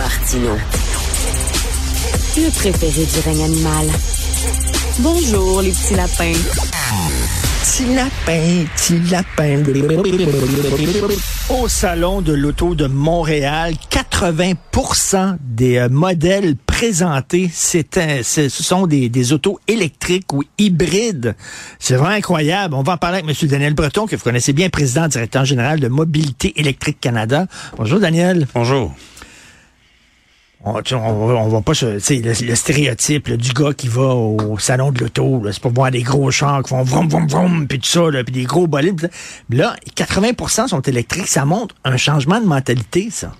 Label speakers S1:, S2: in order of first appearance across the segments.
S1: Martino. Le préféré du règne animal. Bonjour, les petits lapins.
S2: Petit lapin, petit lapin. Au salon de l'auto de Montréal, 80% des euh, modèles présentés, ce sont des, des autos électriques ou hybrides. C'est vraiment incroyable. On va en parler avec M. Daniel Breton, que vous connaissez bien, président directeur général de Mobilité électrique Canada. Bonjour Daniel.
S3: Bonjour.
S2: On, tu sais, on, va- on va pas se, le, le stéréotype là, du gars qui va au salon de l'auto, c'est pour voir des gros chars qui font vroom vroom vroom puis tout ça, là, puis des gros bolides. Là, 80% sont électriques, ça montre un changement de mentalité, ça.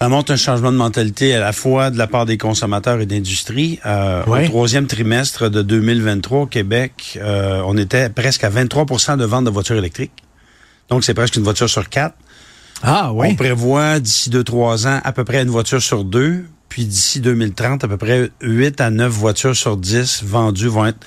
S3: Ça montre un changement de mentalité à la fois de la part des consommateurs et d'industrie. Euh. Au troisième trimestre de 2023 au Québec, euh, on était presque à 23% de vente de voitures électriques. Donc, c'est presque une voiture sur quatre.
S2: Ah
S3: On prévoit d'ici deux, trois ans à peu près une voiture sur deux. Puis d'ici 2030, à peu près 8 à 9 voitures sur 10 vendues vont être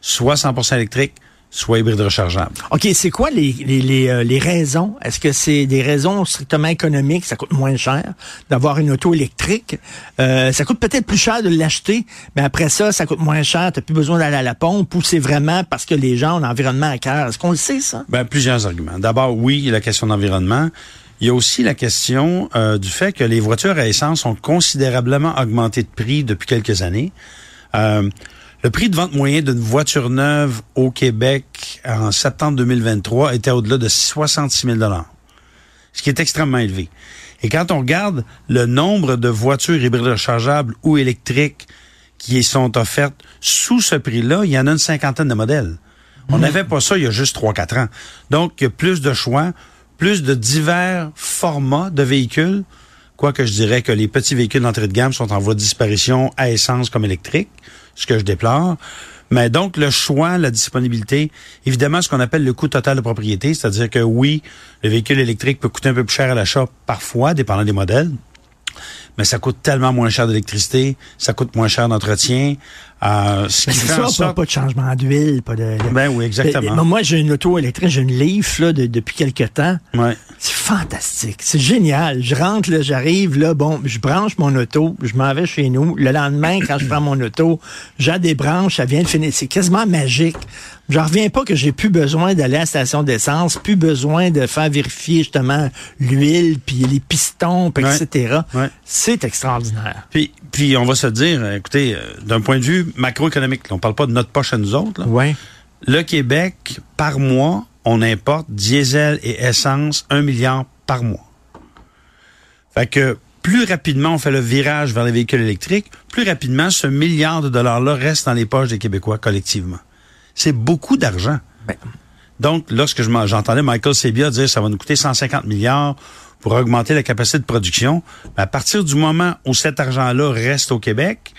S3: soit 100% électriques, soit hybrides rechargeables.
S2: OK, c'est quoi les, les, les, euh, les raisons? Est-ce que c'est des raisons strictement économiques? Ça coûte moins cher d'avoir une auto électrique. Euh, ça coûte peut-être plus cher de l'acheter, mais après ça, ça coûte moins cher. Tu plus besoin d'aller à la pompe ou c'est vraiment parce que les gens ont l'environnement à cœur? Est-ce qu'on le sait, ça?
S3: Ben, plusieurs arguments. D'abord, oui, il y a la question d'environnement. Il y a aussi la question euh, du fait que les voitures à essence ont considérablement augmenté de prix depuis quelques années. Euh, le prix de vente moyen d'une voiture neuve au Québec en septembre 2023 était au-delà de 66 000 ce qui est extrêmement élevé. Et quand on regarde le nombre de voitures hybrides rechargeables ou électriques qui sont offertes sous ce prix-là, il y en a une cinquantaine de modèles. On n'avait pas ça il y a juste 3-4 ans. Donc, il y a plus de choix, plus de divers formats de véhicules, quoique je dirais que les petits véhicules d'entrée de gamme sont en voie de disparition à essence comme électrique, ce que je déplore. Mais donc, le choix, la disponibilité, évidemment, ce qu'on appelle le coût total de propriété, c'est-à-dire que oui, le véhicule électrique peut coûter un peu plus cher à l'achat parfois, dépendant des modèles, mais ça coûte tellement moins cher d'électricité, ça coûte moins cher d'entretien. Euh, ce qui fait
S2: ça,
S3: en
S2: pas,
S3: sorte-
S2: pas de changement d'huile, pas de... de-
S3: Ben oui, exactement.
S2: Moi, j'ai une auto électrique, j'ai une Leaf là, de- depuis quelque temps.
S3: Ouais.
S2: C'est fantastique, c'est génial. Je rentre, là, j'arrive, là, bon, je branche mon auto, je m'en vais chez nous. Le lendemain, quand je prends mon auto, j'ai des branches, ça vient de finir. C'est quasiment magique. Je reviens pas que j'ai plus besoin d'aller à la station d'essence, plus besoin de faire vérifier justement l'huile, puis les pistons, puis
S3: Ouais.
S2: etc.
S3: Ouais.
S2: C'est extraordinaire.
S3: Puis, puis on va se dire, euh, écoutez, euh, d'un point de vue macroéconomique, là, on parle pas de notre poche à nous autres. là.
S2: Ouais.
S3: Le Québec, par mois, on importe diesel et essence un milliard par mois. Fait que plus rapidement on fait le virage vers les véhicules électriques, plus rapidement ce milliard de dollars-là reste dans les poches des Québécois collectivement. C'est beaucoup d'argent.
S2: Ben.
S3: Donc, lorsque j'entendais Michael Sebia dire ça va nous coûter 150 milliards pour augmenter la capacité de production, ben, à partir du moment où cet argent-là reste au Québec,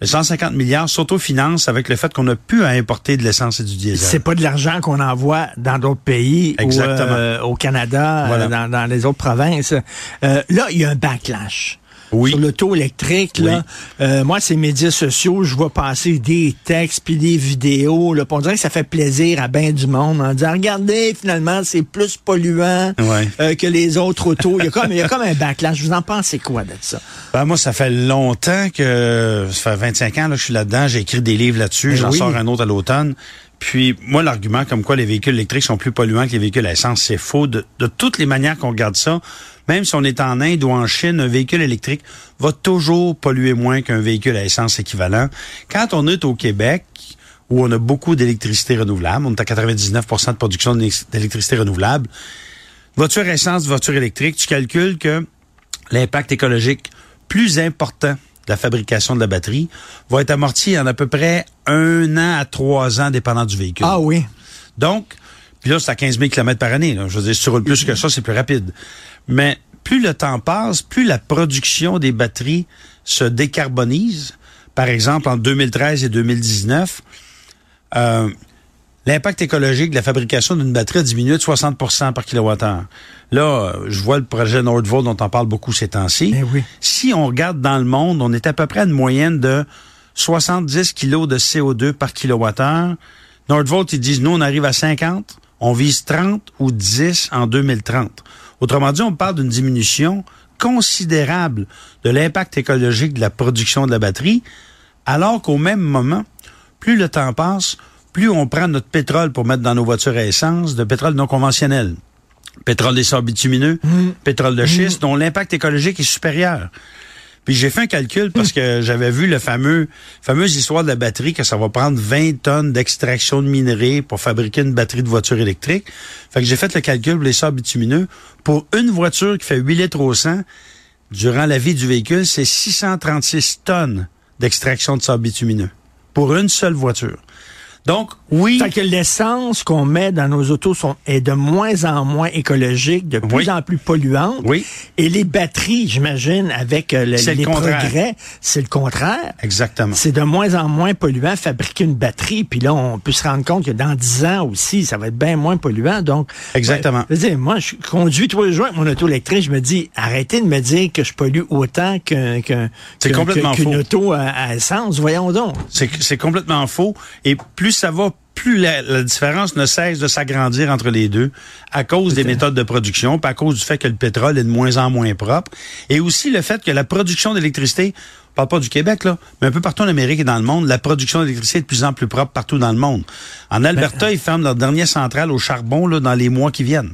S3: le 150 milliards s'autofinance avec le fait qu'on a pu à importer de l'essence et du diesel.
S2: C'est pas de l'argent qu'on envoie dans d'autres pays ou
S3: Exactement.
S2: euh, au Canada,
S3: Voilà.
S2: dans, dans les autres provinces. Euh, là, il y a un backlash.
S3: Oui.
S2: Sur l'auto électrique, là, euh, moi, ces médias sociaux, je vois passer des textes puis des vidéos. Là, on dirait que ça fait plaisir à bien du monde en disant, regardez, finalement, c'est plus polluant
S3: Ouais.
S2: euh, que les autres autos. Il y, a comme, il y a comme un backlash. Vous en pensez quoi de ça?
S3: Ben, moi, ça fait longtemps que, ça fait 25 ans là, que je suis là-dedans, j'ai écrit des livres là-dessus,
S2: Ben
S3: j'en
S2: oui.
S3: sors un autre à l'automne. Puis, moi, l'argument comme quoi les véhicules électriques sont plus polluants que les véhicules à essence, c'est faux. De, toutes les manières qu'on regarde ça, même si on est en Inde ou en Chine, un véhicule électrique va toujours polluer moins qu'un véhicule à essence équivalent. Quand on est au Québec, où on a beaucoup d'électricité renouvelable, on est à 99% de production d'électricité renouvelable, voiture essence, voiture électrique, tu calcules que l'impact écologique plus important de la fabrication de la batterie va être amorti en à peu près un an à trois ans, dépendant du véhicule.
S2: Ah oui.
S3: Donc, puis là, c'est à 15 000 km par année. là. Je veux dire, si tu roules plus que ça, c'est plus rapide. Mais plus le temps passe, plus la production des batteries se décarbonise. Par exemple, en 2013 et 2019, euh, l'impact écologique de la fabrication d'une batterie a diminué de 60% par kilowattheure. Là, je vois le projet Nordvolt dont on parle beaucoup ces temps-ci.
S2: Eh oui.
S3: Si on regarde dans le monde, on est à peu près à une moyenne de 70 kilos de CO2 par kilowattheure. Nordvolt, ils disent, nous, on arrive à 50, on vise 30 ou 10 en 2030. Autrement dit, on parle d'une diminution considérable de l'impact écologique de la production de la batterie, alors qu'au même moment, plus le temps passe, plus on prend notre pétrole pour mettre dans nos voitures à essence, de pétrole non conventionnel. Pétrole des sables bitumineux,
S2: Mm.
S3: pétrole de schiste, dont l'impact écologique est supérieur. Puis j'ai fait un calcul parce que j'avais vu le fameux fameuse histoire de la batterie que ça va prendre 20 tonnes d'extraction de minerais pour fabriquer une batterie de voiture électrique. Fait que j'ai fait le calcul pour les sables bitumineux. Pour une voiture qui fait 8 litres au 100, durant la vie du véhicule, c'est 636 tonnes d'extraction de sable bitumineux. Pour une seule voiture. Donc, oui.
S2: Fait que l'essence qu'on met dans nos autos sont, est de moins en moins écologique, de plus
S3: Oui.
S2: en plus polluante.
S3: Oui.
S2: Et les batteries, j'imagine, avec euh, le-
S3: C'est le
S2: les progrès, c'est le contraire.
S3: Exactement.
S2: C'est de moins en moins polluant fabriquer une batterie, puis là, on peut se rendre compte que dans 10 ans aussi, ça va être bien moins polluant. Donc,
S3: Exactement.
S2: Ouais, je veux dire, moi, je conduis tous les jours avec mon auto électrique, je me dis, arrêtez de me dire que je pollue autant qu'une
S3: faux.
S2: auto à, à essence. Voyons donc.
S3: C'est c'est complètement faux. Et plus ça va, plus la, la différence ne cesse de s'agrandir entre les deux à cause des méthodes de production, puis à cause du fait que le pétrole est de moins en moins propre, et aussi le fait que la production d'électricité, on parle pas du Québec, là, mais un peu partout en Amérique et dans le monde, la production d'électricité est de plus en plus propre partout dans le monde. En Alberta, ils ferment leur dernière centrale au charbon là, dans les mois qui viennent.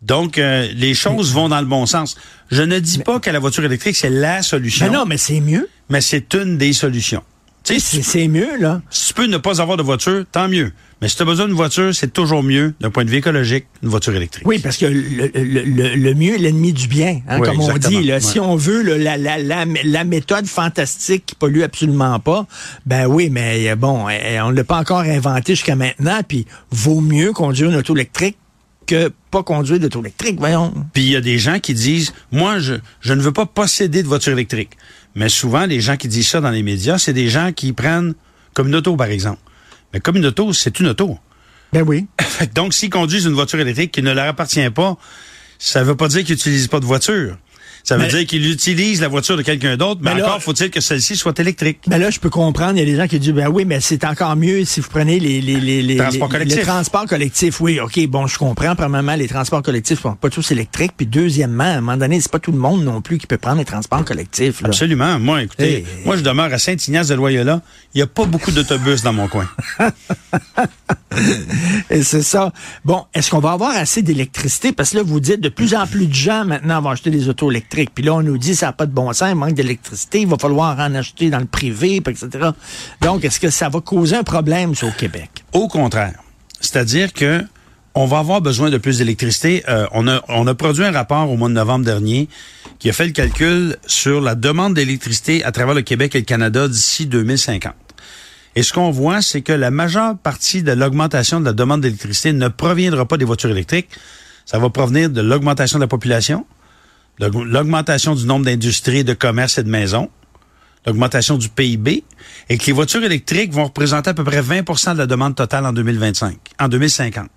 S3: Donc, euh, les choses vont dans le bon sens. Je ne dis pas que la voiture électrique, c'est la solution,
S2: Mais non, mais c'est mieux.
S3: mais c'est une des solutions.
S2: C'est mieux, là.
S3: si tu peux ne pas avoir de voiture, tant mieux. Mais si tu as besoin d'une voiture, c'est toujours mieux, d'un point de vue écologique, une voiture électrique.
S2: Oui, parce que le, le, le- le mieux est l'ennemi du bien, hein,
S3: Oui,
S2: comme on dit. Là.
S3: Ouais.
S2: Si on veut là, la, la, la, la méthode fantastique qui pollue absolument pas, ben oui, mais euh, bon, euh, on ne l'a pas encore inventé jusqu'à maintenant, puis vaut mieux conduire une auto électrique que pas conduire d'auto électrique, voyons.
S3: Puis il y a des gens qui disent, moi, je, je ne veux pas posséder de voiture électrique. Mais souvent, les gens qui disent ça dans les médias, c'est des gens qui prennent comme une auto, par exemple. Mais comme une auto, c'est une auto.
S2: Ben oui.
S3: Donc, s'ils conduisent une voiture électrique qui ne leur appartient pas, ça ne veut pas dire qu'ils n'utilisent pas de voiture. Ça veut
S2: Mais-
S3: dire qu'ils utilisent la voiture de quelqu'un d'autre, mais,
S2: Mais là-
S3: encore faut-il que celle-ci soit électrique.
S2: Ben là, je peux comprendre, il y a des gens qui disent, ben oui, mais c'est encore mieux si vous prenez les, les, les, les,
S3: Transports collectifs.
S2: les transports collectifs. Oui, OK, bon, je comprends. Premièrement, les transports collectifs sont pas tous électriques. Puis deuxièmement, à un moment donné, c'est pas tout le monde non plus qui peut prendre les transports collectifs. là.
S3: Absolument. Moi, écoutez,
S2: Hey.
S3: moi, je demeure à Saint-Ignace-de-Loyola. Il n'y a pas beaucoup d'autobus dans mon coin.
S2: Et c'est ça. Bon, est-ce qu'on va avoir assez d'électricité? Parce que là, vous dites, de plus en plus de gens maintenant vont acheter des autos électriques. Puis là, on nous dit, ça n'a pas de bon sens, il manque d'électricité, il va falloir en acheter dans le privé, etc. Donc, est-ce que ça va causer un problème, au Québec?
S3: Au contraire. C'est-à-dire que on va avoir besoin de plus d'électricité. Euh, on, a, produit un rapport au mois de novembre dernier qui a fait le calcul sur la demande d'électricité à travers le Québec et le Canada d'ici 2050. Et ce qu'on voit, c'est que la majeure partie de l'augmentation de la demande d'électricité ne proviendra pas des voitures électriques. Ça va provenir de l'augmentation de la population, l'augmentation du nombre d'industries, de commerces et de maisons, l'augmentation du PIB, et que les voitures électriques vont représenter à peu près 20% de la demande totale en 2025, en 2050.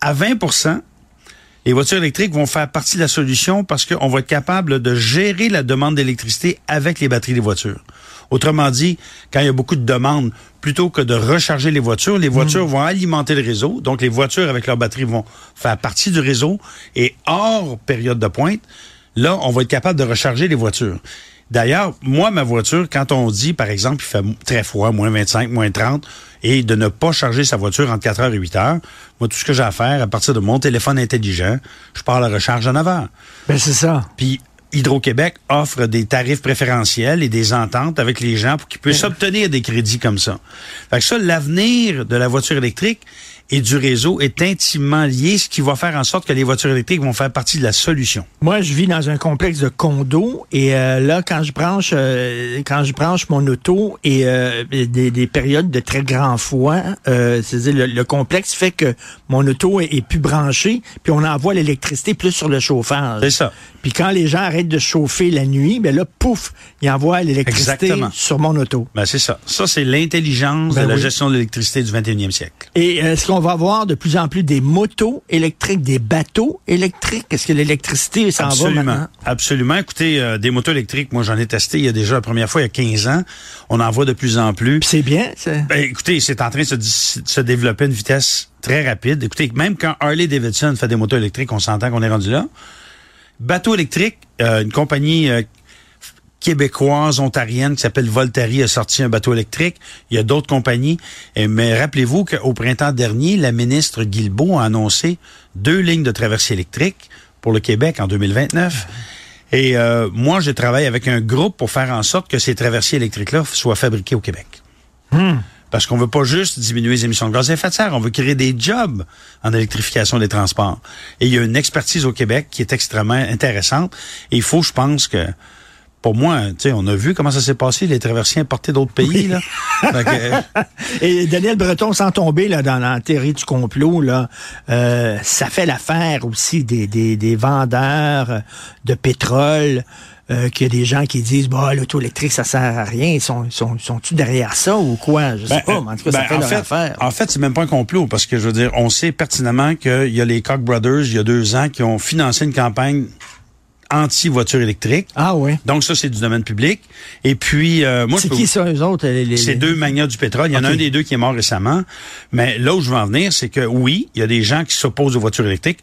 S3: À 20% les voitures électriques vont faire partie de la solution parce qu'on va être capable de gérer la demande d'électricité avec les batteries des voitures. Autrement dit, quand il y a beaucoup de demandes, plutôt que de recharger les voitures, les voitures vont alimenter le réseau. Donc, les voitures avec leurs batteries vont faire partie du réseau. Et hors période de pointe, là, on va être capable de recharger les voitures. D'ailleurs, moi, ma voiture, quand on dit, par exemple, il fait très froid, moins 25, moins 30, et de ne pas charger sa voiture entre 4 heures et 8 heures, moi, tout ce que j'ai à faire, à partir de mon téléphone intelligent, je pars à la recharge en 9 heures.
S2: Ben, c'est ça.
S3: Puis Hydro-Québec offre des tarifs préférentiels et des ententes avec les gens pour qu'ils puissent obtenir des crédits comme ça. Fait que ça, l'avenir de la voiture électrique et du réseau est intimement lié, ce qui va faire en sorte que les voitures électriques vont faire partie de la solution.
S2: Moi, je vis dans un complexe de condos et euh, là, quand je branche, euh, quand je branche mon auto et euh, des, des périodes de très grand froid, euh, c'est-à-dire le, le complexe fait que mon auto est, est plus branché, puis on envoie l'électricité plus sur le chauffage.
S3: C'est ça.
S2: Puis quand les gens arrêtent de chauffer la nuit, ben là, pouf, ils envoient l'électricité sur mon auto.
S3: Ben, c'est ça. Ça, c'est l'intelligence
S2: Ben
S3: de la gestion de l'électricité du 21e siècle.
S2: Et est-ce qu'on va avoir de plus en plus des motos électriques, des bateaux électriques? Est-ce que l'électricité s'en va
S3: Absolument.
S2: maintenant?
S3: Absolument. Écoutez, euh, des motos électriques, moi, j'en ai testé il y a déjà la première fois, il y a 15 ans. On en voit de plus en plus.
S2: C'est bien, c'est...
S3: Ben, écoutez, c'est en train de se, dis- de se développer à une vitesse très rapide. Écoutez, même quand Harley Davidson fait des motos électriques, on s'entend qu'on est rendu là. Bateau électrique, euh, une compagnie euh, québécoise, ontarienne qui s'appelle Voltari a sorti un bateau électrique. Il y a d'autres compagnies. Et, mais rappelez-vous qu'au printemps dernier, la ministre Guilbeault a annoncé deux lignes de traversée électrique pour le Québec en 2029. Et euh, moi, je travaille avec un groupe pour faire en sorte que ces traversiers électriques-là soient fabriqués au Québec. Parce qu'on veut pas juste diminuer les émissions de gaz à effet de serre, on veut créer des jobs en électrification des transports. Et il y a une expertise au Québec qui est extrêmement intéressante. Et il faut, je pense que pour moi, tu sais, on a vu comment ça s'est passé, les traversiers importés d'autres pays, là.
S2: que, Et Daniel Breton, sans tomber là, dans la théorie du complot, là, euh, ça fait l'affaire aussi des, des, des vendeurs de pétrole. Euh, qu'il y a des gens qui disent bah l'auto électrique ça sert à rien ils sont sont sont-tu derrière ça ou quoi? Je sais
S3: ben,
S2: pas mais en tout cas ça
S3: ben,
S2: fait
S3: en
S2: leur
S3: fait,
S2: affaire
S3: en fait c'est même pas un complot parce que je veux dire on sait pertinemment qu'il y a les Koch brothers il y a deux ans qui ont financé une campagne anti-voiture électrique.
S2: Ah oui.
S3: Donc ça, c'est du domaine public. Et puis, euh, moi,
S2: c'est qui ça, eux autres? Les, les...
S3: C'est deux magnats du pétrole. Il y en a un des deux qui est mort récemment. Mais là où je veux en venir, c'est que oui, il y a des gens qui s'opposent aux voitures électriques.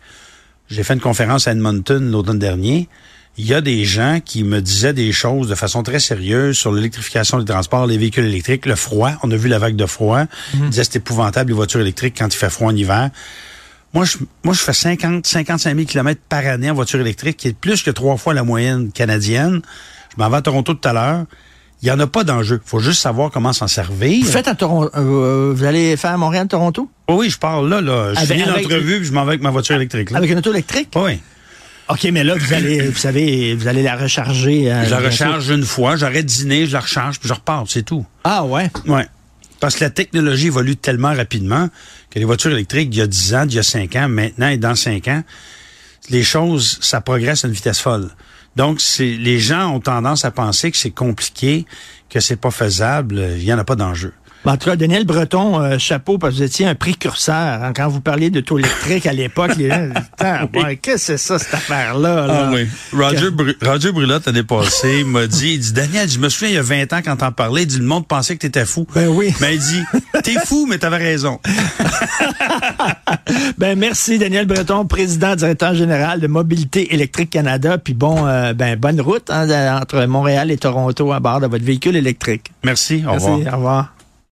S3: J'ai fait une conférence à Edmonton l'automne dernier. Il y a des gens qui me disaient des choses de façon très sérieuse sur l'électrification des transports, les véhicules électriques, le froid. On a vu la vague de froid. Ils disaient c'est épouvantable les voitures électriques quand il fait froid en hiver. Moi, je, moi, je fais 50, 55 000 km par année en voiture électrique, qui est plus que trois fois la moyenne canadienne. Je m'en vais à Toronto tout à l'heure. Il n'y en a pas d'enjeu. faut juste savoir comment s'en servir.
S2: Vous faites à Toronto, euh, vous allez faire à Montréal, Toronto?
S3: Oh oui, je parle là, là. Je finis l'entrevue, puis je m'en vais avec ma voiture électrique. Là.
S2: Avec une auto électrique?
S3: Oui.
S2: OK, mais là, vous allez, vous savez, vous allez la recharger.
S3: Euh, je la recharge une fois, j'arrête dîner, je la recharge, puis je repars, c'est tout.
S2: Ah ouais?
S3: Ouais. Parce que la technologie évolue tellement rapidement que les voitures électriques, il y a 10 ans, il y a 5 ans, maintenant et dans 5 ans, les choses, ça progresse à une vitesse folle. Donc, les gens ont tendance à penser que c'est compliqué, que c'est pas faisable, il y en a pas d'enjeu.
S2: En tout cas, Daniel Breton, euh, chapeau, parce que vous étiez un précurseur. Hein, quand vous parliez d'auto électrique à l'époque, les gens disaient, qu'est-ce que c'est ça, cette affaire-là?
S3: Ah oui. Roger, Br Roger Brulotte, l'année passée, m'a dit, il dit, Daniel, je me souviens, il y a 20 ans, quand t'en parlais, il dit, le monde pensait que t'étais fou.
S2: Ben oui.
S3: Mais il dit, t'es fou, mais t'avais raison.
S2: ben merci, Daniel Breton, président, directeur général de Mobilité électrique Canada. Puis bon, euh, ben bonne route hein, entre Montréal et Toronto à bord de votre véhicule électrique.
S3: Merci, au
S2: merci,
S3: revoir.
S2: Au revoir.